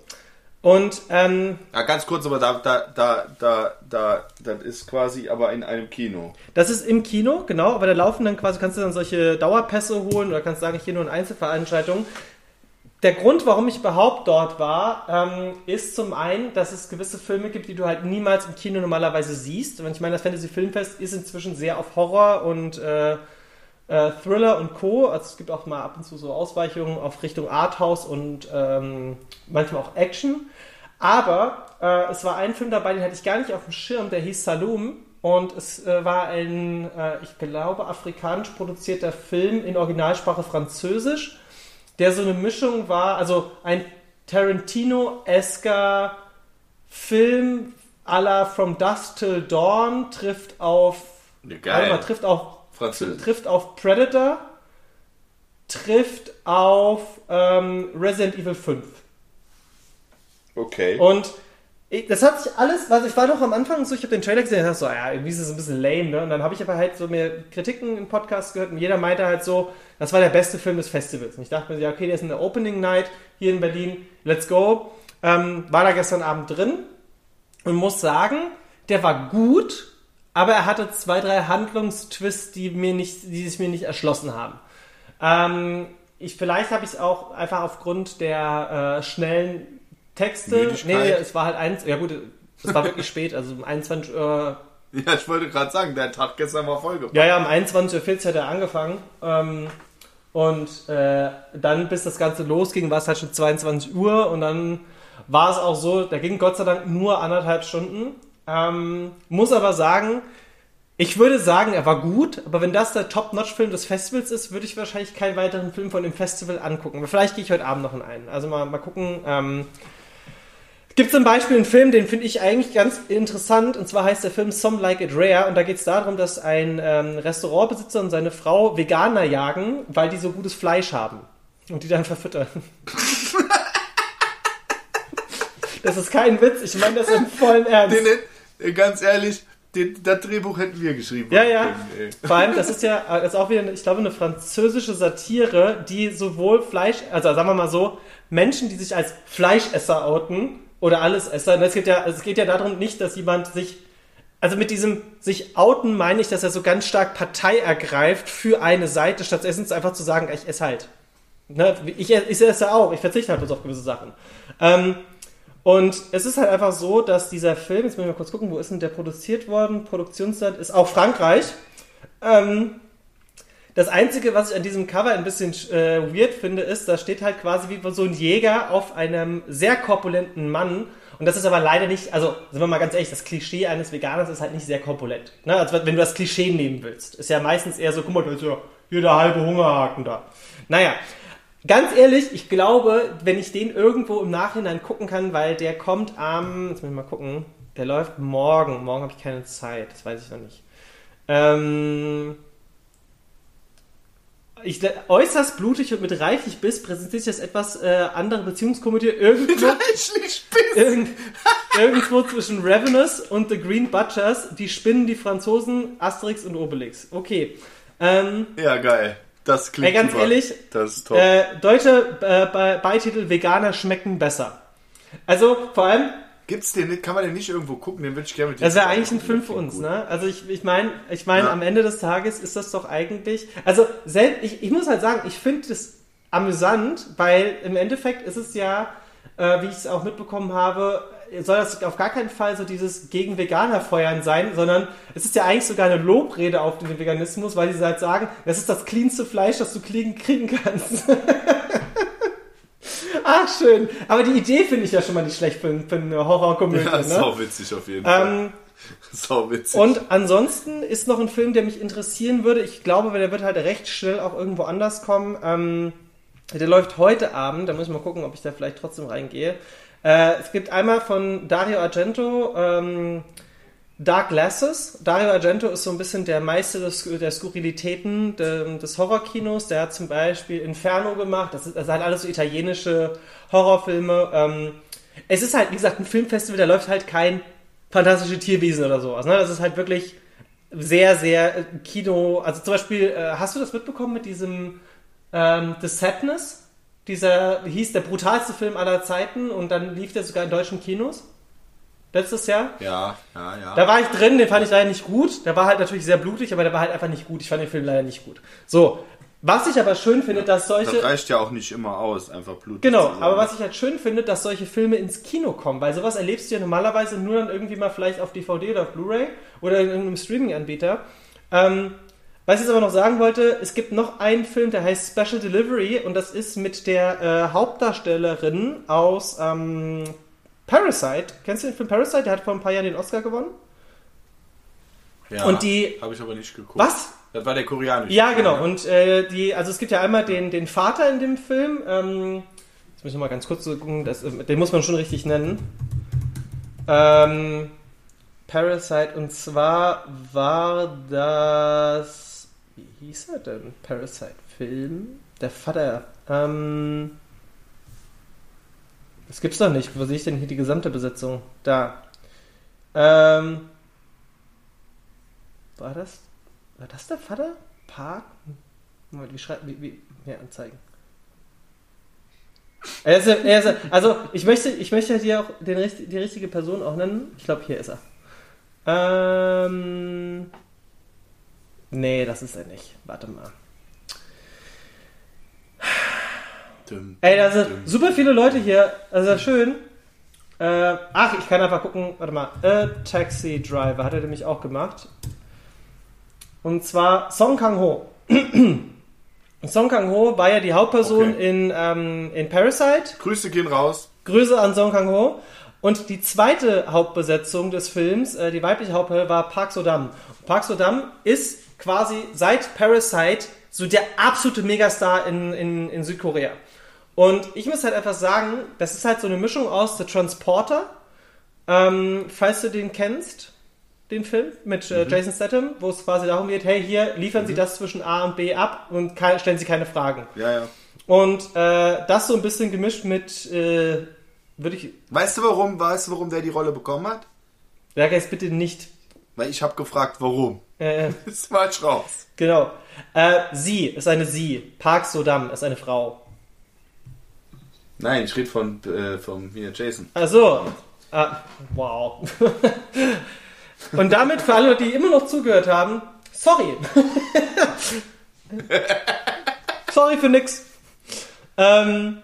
Und ähm, Ja, ganz kurz, aber da, da, da, da, da, das ist quasi aber in einem Kino. das ist im Kino, genau, aber da laufen dann quasi, kannst du dann solche Dauerpässe holen oder kannst sagen, hier nur eine Einzelveranstaltung. Der Grund, warum ich überhaupt dort war, ähm, ist zum einen, dass es gewisse Filme gibt, die du halt niemals im Kino normalerweise siehst. Und ich meine, das Fantasy Filmfest ist inzwischen sehr auf Horror und äh, äh, Thriller und Co. Also es gibt auch mal ab und zu so Ausweichungen auf Richtung Arthouse und ähm, manchmal auch Action. Aber äh, es war ein Film dabei, den hatte ich gar nicht auf dem Schirm, der hieß Saloon. Und es äh, war ein, äh, ich glaube, afrikanisch produzierter Film in Originalsprache Französisch, der so eine Mischung war, also ein Tarantino-esker Film à la From Dusk Till Dawn trifft auf, warte mal, geil. trifft auf Französisch. trifft auf Predator, trifft auf ähm, Resident Evil 5. Okay. Und ich, das hat sich alles, also ich war doch am Anfang so, ich habe den Trailer gesehen und dachte so, ja, irgendwie ist es ein bisschen lame, ne? Und dann habe ich aber halt so mir Kritiken im Podcast gehört und jeder meinte halt so, das war der beste Film des Festivals. Und ich dachte mir, ja, okay, der ist in der Opening Night hier in Berlin, let's go. Ähm, war da gestern Abend drin und muss sagen, der war gut, aber er hatte zwei, drei Handlungstwists, die mir nicht, die sich mir nicht erschlossen haben. Ähm, ich, vielleicht habe ich es auch einfach aufgrund der äh, schnellen Texte. Müdigkeit. Nee, es war halt eins, ja gut, es war wirklich [LAUGHS] spät, also um 21 Uhr, Ja, ich wollte gerade sagen, der Tag gestern war vollgepackt. ja, ja, um 21.40 Uhr hat er angefangen. Ähm, und äh, dann, bis das Ganze losging, war es halt schon 22 Uhr und dann war es auch so, da ging Gott sei Dank nur anderthalb Stunden. Ähm, muss aber sagen, ich würde sagen, er war gut, aber wenn das der Top-Notch-Film des Festivals ist, würde ich wahrscheinlich keinen weiteren Film von dem Festival angucken. Aber vielleicht gehe ich heute Abend noch in einen. Also mal, mal gucken. Ähm, Gibt zum Beispiel einen Film, den finde ich eigentlich ganz interessant, und zwar heißt der Film Some Like It Rare, und da geht es darum, dass ein ähm, Restaurantbesitzer und seine Frau Veganer jagen, weil die so gutes Fleisch haben. Und die dann verfüttern. [LAUGHS] das ist kein Witz, ich meine das im vollen Ernst. Den, ganz ehrlich, den, das Drehbuch hätten wir geschrieben. Ja, ja. können. Vor allem, das ist ja [LAUGHS] äh, das ist auch wieder, ich glaube, eine französische Satire, die sowohl Fleisch, also sagen wir mal so, Menschen, die sich als Fleischesser outen oder Allesesser, es geht ja, es geht ja darum nicht, dass jemand sich, also mit diesem sich outen meine ich, dass er so ganz stark Partei ergreift für eine Seite, statt erstens einfach zu sagen, ich esse halt. Ne? Ich, ich esse auch, ich verzichte halt bloß auf gewisse Sachen. Ähm, und es ist halt einfach so, dass dieser Film, jetzt muss ich mal kurz gucken, wo ist denn der produziert worden? Produktionsland ist auch Frankreich. Ähm, das Einzige, was ich an diesem Cover ein bisschen äh, weird finde, ist, da steht halt quasi wie so ein Jäger auf einem sehr korpulenten Mann. Und das ist aber leider nicht, also sind wir mal ganz ehrlich, das Klischee eines Veganers ist halt nicht sehr korpulent. Ne? Also wenn du das Klischee nehmen willst, ist ja meistens eher so, guck mal, da ist ja hier der halbe Hungerhaken da. Naja, Ganz ehrlich, ich glaube, wenn ich den irgendwo im Nachhinein gucken kann, weil der kommt am, jetzt muss ich mal gucken, der läuft morgen. Morgen habe ich keine Zeit, das weiß ich noch nicht. Ähm, ich, äußerst blutig und mit reichlich Biss präsentiert sich das etwas äh, andere Beziehungskomödie irgendwo, Reichlich Biss. irgend, irgendwo zwischen Ravenous und The Green Butchers. Die spinnen die Franzosen Asterix und Obelix. Okay. Ähm, Ja, geil. Das klingt Ey, ganz super. ehrlich, Das ist top. äh, deutsche äh, Be- Beititel Veganer schmecken besser. Also vor allem, Gibt's den nicht? Kann man den nicht irgendwo gucken? Den würde ich gerne mit dir das wäre eigentlich ein gucken. Film Das für klingt uns, gut. ne? Also ich, ich meine, ich meine, Ja. am Ende des Tages ist das doch eigentlich, also sel ich, ich muss halt sagen, ich finde das amüsant, weil im Endeffekt ist es ja, äh, wie ich es auch mitbekommen habe, soll das auf gar keinen Fall so dieses gegen Veganer feuern sein, sondern es ist ja eigentlich sogar eine Lobrede auf den Veganismus, weil die halt sagen, das ist das cleanste Fleisch, das du kriegen, kriegen kannst. [LAUGHS] Ach, schön. Aber die Idee finde ich ja schon mal nicht schlecht für, für eine Horrorkomödie. Ja, ne? sau witzig auf jeden Fall. ähm, [LAUGHS] Sau witzig. und ansonsten ist noch ein Film, der mich interessieren würde. Ich glaube, der wird halt recht schnell auch irgendwo anders kommen. Ähm, der läuft heute Abend. Da muss ich mal gucken, ob ich da vielleicht trotzdem reingehe. Äh, es gibt einmal von Dario Argento ähm, Dark Glasses. Dario Argento ist so ein bisschen der Meister des, der Skurrilitäten de, des Horrorkinos. Der hat zum Beispiel Inferno gemacht. Das, ist, das sind alles so italienische Horrorfilme. Ähm, es ist halt, wie gesagt, ein Filmfestival, da läuft halt kein fantastische Tierwesen oder sowas. Ne? Das ist halt wirklich sehr, sehr äh, Kino. Also zum Beispiel, äh, hast du das mitbekommen mit diesem ähm, The Sadness? Dieser hieß der brutalste Film aller Zeiten und dann lief der sogar in deutschen Kinos. Letztes Jahr. Ja, ja, ja. Da war ich drin, den fand ich leider nicht gut. Der war halt natürlich sehr blutig, aber der war halt einfach nicht gut. Ich fand den Film leider nicht gut. So, was ich aber schön finde, dass solche. Das reicht ja auch nicht immer aus, einfach Blut. Genau, aber was ich halt schön finde, dass solche Filme ins Kino kommen, weil sowas erlebst du ja normalerweise nur dann irgendwie mal vielleicht auf DVD oder auf Blu-ray oder in irgendeinem Streaming-Anbieter. Ähm, was ich jetzt aber noch sagen wollte, es gibt noch einen Film, der heißt Special Delivery und das ist mit der äh, Hauptdarstellerin aus ähm, Parasite. Kennst du den Film Parasite? Der hat vor ein paar Jahren den Oscar gewonnen. Ja, Und die- Habe ich aber nicht geguckt. Was? Das war der koreanische. Ja, genau. ne? Und äh, die, also es gibt ja einmal den, den Vater in dem Film. Ähm, jetzt muss ich mal ganz kurz gucken, das, äh, den muss man schon richtig nennen. Ähm, Parasite und zwar war das. Wie hieß er denn? Parasite-Film? Der Vater. Ähm, das gibt's doch nicht. Wo sehe ich denn hier die gesamte Besetzung? Da. Ähm, war das war das der Vater? Park? Moment, wie schreibt, wie, wie, mehr anzeigen. Er ist, er ist, also, ich möchte, ich möchte hier auch den, die richtige Person auch nennen. Ich glaube, hier ist er. Ähm. Nee, das ist er nicht. Warte mal. Düm, Ey, da sind düm. super viele Leute hier. Also, das ist schön. Äh, ach, ich kann einfach gucken. Warte mal. A Taxi Driver hat er nämlich auch gemacht. Und zwar Song Kang-ho. [CLEARS THROAT] Song Kang-ho war ja die Hauptperson Okay. in, ähm, in Parasite. Grüße gehen raus. Grüße an Song Kang-ho. Und die zweite Hauptbesetzung des Films, äh, die weibliche Hauptperson, war Park So-dam. Park So-dam ist quasi seit Parasite so der absolute Megastar in, in, in Südkorea. Und ich muss halt einfach sagen, das ist halt so eine Mischung aus The Transporter, ähm, falls du den kennst, den Film mit äh, Jason Statham, wo es quasi darum geht, hey, hier liefern Sie das zwischen A und B ab und stellen Sie keine Fragen. Ja, ja. Und äh, das so ein bisschen gemischt mit, äh, würde ich, Weißt du warum? Weißt du, warum der die Rolle bekommen hat? sag jetzt bitte nicht, Weil ich habe gefragt, warum. äh, Das war raus. genau. Äh, sie ist eine Sie. Park Sodam ist eine Frau. Nein, ich rede von, äh, von hier, Jason. Also, ah, wow. [LAUGHS] Und damit für alle, die immer noch zugehört haben, sorry. [LAUGHS] sorry für nix. Ähm,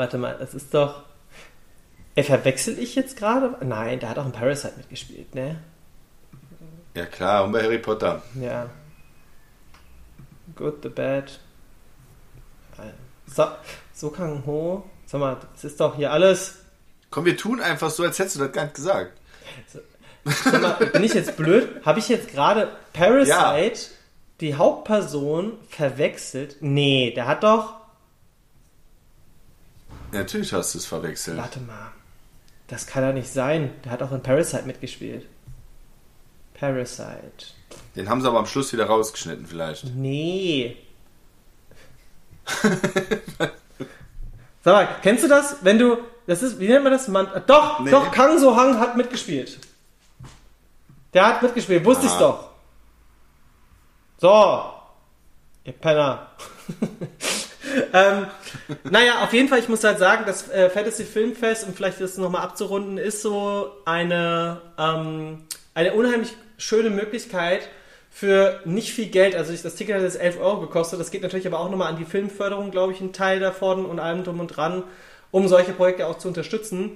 warte mal, es ist doch. Ey, verwechsel ich jetzt gerade? Nein, der hat auch in Parasite mitgespielt, ne? Ja klar, und bei Harry Potter. Ja. Good, the bad. So, so Kang Ho. Sag mal, das ist doch hier alles. Komm, wir tun einfach so, als hättest du das gar nicht gesagt. Sag mal, bin ich jetzt blöd? Habe ich jetzt gerade Parasite, die Hauptperson, verwechselt? Nee, der hat doch. Natürlich hast du es verwechselt. Warte mal. Das kann doch nicht sein. Der hat auch in Parasite mitgespielt. Parasite. Den haben sie aber am Schluss wieder rausgeschnitten vielleicht. Nee. [LAUGHS] Sag mal, kennst du das? Wenn du. Das ist, wie nennt man das? Man, äh, doch, Nee. doch, Kang So Hang hat mitgespielt. Der hat mitgespielt, wusste Ah. doch. So. Ihr Penner. [LAUGHS] ähm, naja, auf jeden Fall, ich muss halt sagen, das äh, Fantasy Filmfest, um vielleicht das nochmal abzurunden, ist so eine, ähm, eine unheimlich schöne Möglichkeit für nicht viel Geld. Also ich, das Ticket hat jetzt 11 Euro gekostet. Das geht natürlich aber auch nochmal an die Filmförderung, glaube ich, ein Teil davon und allem drum und dran, um solche Projekte auch zu unterstützen.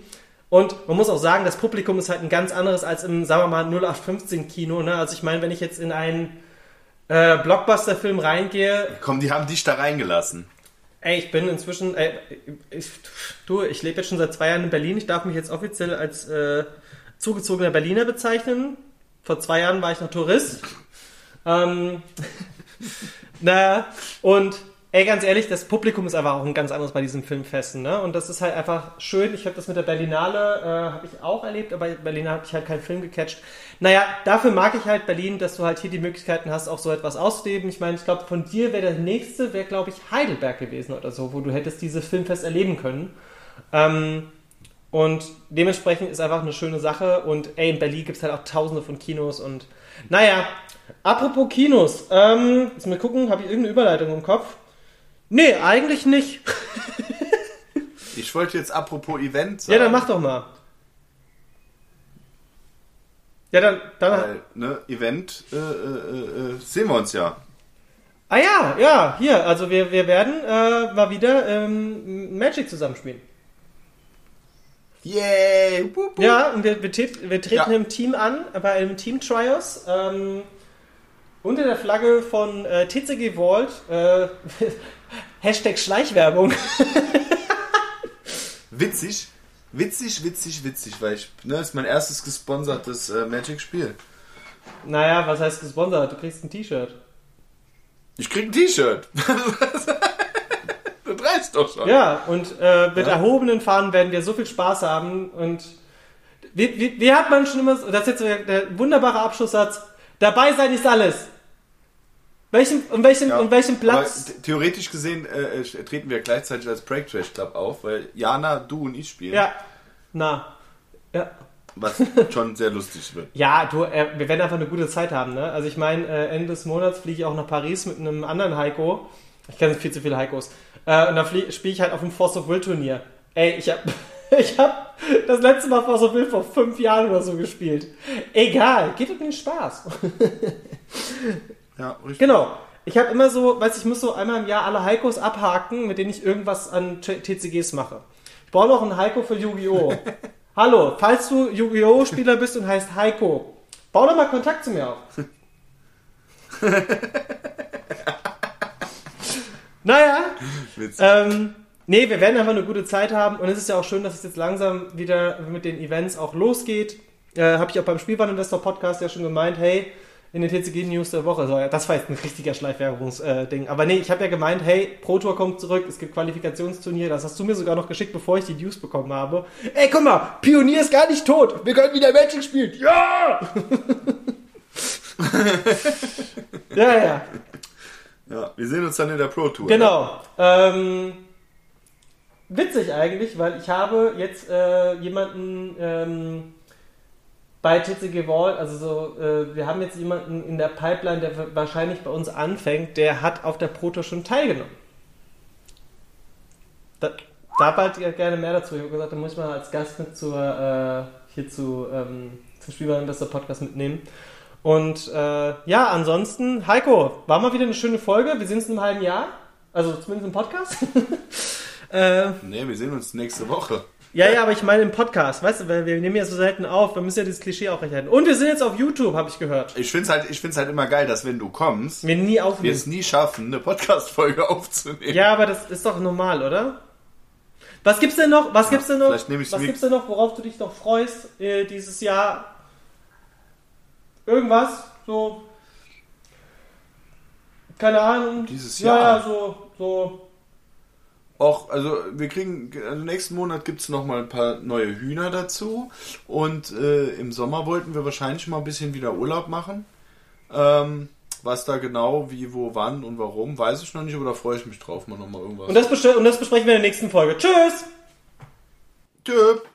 Und man muss auch sagen, das Publikum ist halt ein ganz anderes als im, sagen wir mal, 0815 Kino. Ne? Also ich meine, wenn ich jetzt in einen äh, Blockbuster-Film reingehe, Komm, die haben dich da reingelassen. Ey, ich bin inzwischen, ey, ich, du, ich lebe jetzt schon seit zwei Jahren in Berlin. Ich darf mich jetzt offiziell als äh, zugezogener Berliner bezeichnen. Vor zwei Jahren war ich noch Tourist. Ähm, [LAUGHS] na, und ey, ganz ehrlich, das Publikum ist einfach auch ein ganz anderes bei diesen Filmfesten, ne? Und das ist halt einfach schön. Ich habe das mit der Berlinale, äh, habe ich auch erlebt, aber Berlinale habe ich halt keinen Film gecatcht. Naja, dafür mag ich halt Berlin, dass du halt hier die Möglichkeiten hast, auch so etwas auszuleben. Ich meine, ich glaube, von dir wäre der nächste, wäre, glaube ich, Heidelberg gewesen oder so, wo du hättest dieses Filmfest erleben können. Ähm, und dementsprechend ist einfach eine schöne Sache. Und ey, in Berlin gibt es halt auch tausende von Kinos und naja, apropos Kinos, ähm, jetzt mal gucken, habe ich irgendeine Überleitung im Kopf? Nee, eigentlich nicht. [LAUGHS] ich wollte jetzt apropos Event sagen. Ja, dann mach doch mal. Ja, dann. dann Weil, ne, Event äh, äh, äh, sehen wir uns ja. Ah ja, ja, hier, also wir, wir werden äh, mal wieder ähm, Magic zusammenspielen. Yay! Wup. Ja, und wir, wir, wir treten ja. im Team an, bei einem Team Trios. Ähm, unter der Flagge von äh, TCG Vault. Äh, [LAUGHS] Hashtag Schleichwerbung. [LAUGHS] witzig. Witzig, witzig, witzig, weil ich, ne, ist mein erstes gesponsertes äh, Magic-Spiel. Naja, was heißt gesponsert? Du kriegst ein T-Shirt. Ich krieg ein T-Shirt. [LAUGHS] das reicht doch schon. Ja, und äh, mit ja. erhobenen Fahnen werden wir so viel Spaß haben und wie, wie, wie hat man schon immer, das ist jetzt der wunderbare Abschlusssatz, dabei sein ist alles. Welchen, um, welchen, ja, um welchen Platz? theoretisch gesehen äh, äh, treten wir gleichzeitig als Break Trash Club auf, weil Jana, du und ich spielen. Ja. Na. Ja. Was [LAUGHS] schon sehr lustig wird. Ja, du, äh, wir werden einfach eine gute Zeit haben, ne? Also ich meine, äh, Ende des Monats fliege ich auch nach Paris mit einem anderen Heiko. Ich kenne viel zu viele Heikos. Äh, und da spiele ich halt auf dem Force of Will Turnier. Ey, ich hab, [LAUGHS] ich hab das letzte Mal Force of Will vor fünf Jahren oder so gespielt. Egal, geht um den Spaß. [LAUGHS] Ja, richtig. Genau. Ich habe immer so, weiß ich muss so einmal im Jahr alle Heikos abhaken, mit denen ich irgendwas an TCGs mache. Ich brauche noch einen Heiko für Yu-Gi-Oh! [LAUGHS] Hallo, falls du Yu-Gi-Oh! Spieler bist und heißt Heiko, bau doch mal Kontakt zu mir auf. [LAUGHS] naja. Ähm, nee, wir werden einfach eine gute Zeit haben und es ist ja auch schön, dass es jetzt langsam wieder mit den Events auch losgeht. Äh, Habe ich auch beim Spielwareninvestor Podcast ja schon gemeint, hey, in den TCG-News der Woche. Ja, das war jetzt ein richtiger Schleifwerbungsding. Äh, Aber nee, ich habe ja gemeint, hey, Pro Tour kommt zurück, es gibt Qualifikationsturnier. Das hast du mir sogar noch geschickt, bevor ich die News bekommen habe. Ey, guck mal, Pionier ist gar nicht tot. Wir können wieder Magic spielen. Ja! [LAUGHS] ja, ja. Ja, wir sehen uns dann in der Pro Tour. Genau. Ähm, witzig eigentlich, weil ich habe jetzt äh, jemanden ähm, bei TCG Vault, also so, äh, wir haben jetzt jemanden in der Pipeline, der wahrscheinlich bei uns anfängt, der hat auf der Proto schon teilgenommen. Da, da bald gerne mehr dazu. Ich habe gesagt, da muss ich mal als Gast mit zur, äh, hier zu, ähm, zum Spielwareninvestor Podcast mitnehmen. Und äh, ja, ansonsten, Heiko, war mal wieder eine schöne Folge. Wir sehen uns in einem halben Jahr. Also zumindest im Podcast. [LAUGHS] äh, nee, wir sehen uns nächste Woche. Ja, ja, aber ich meine im Podcast, weißt du, weil wir nehmen ja so selten auf, wir müssen ja dieses Klischee auch recht halten. Und wir sind jetzt auf YouTube, habe ich gehört. Ich finde es halt, ich find's halt immer geil, dass wenn du kommst, wir nie aufnehmen. wir es nie schaffen, eine Podcast-Folge [LAUGHS] aufzunehmen. Ja, aber das ist doch normal, oder? Was gibt's denn noch? Was gibt's denn noch? Vielleicht nehme ich was gibt's denn noch, worauf du dich noch freust äh, dieses Jahr? Irgendwas? So. Keine Ahnung. Dieses Jahr? Ja, ja, so, so auch, also wir kriegen, also nächsten Monat gibt es nochmal ein paar neue Hühner dazu und äh, im Sommer wollten wir wahrscheinlich mal ein bisschen wieder Urlaub machen. Ähm, was da genau, wie, wo, wann und warum, weiß ich noch nicht, aber da freue ich mich drauf, mal nochmal irgendwas. Und das, und das besprechen wir in der nächsten Folge. Tschüss! Tschüss!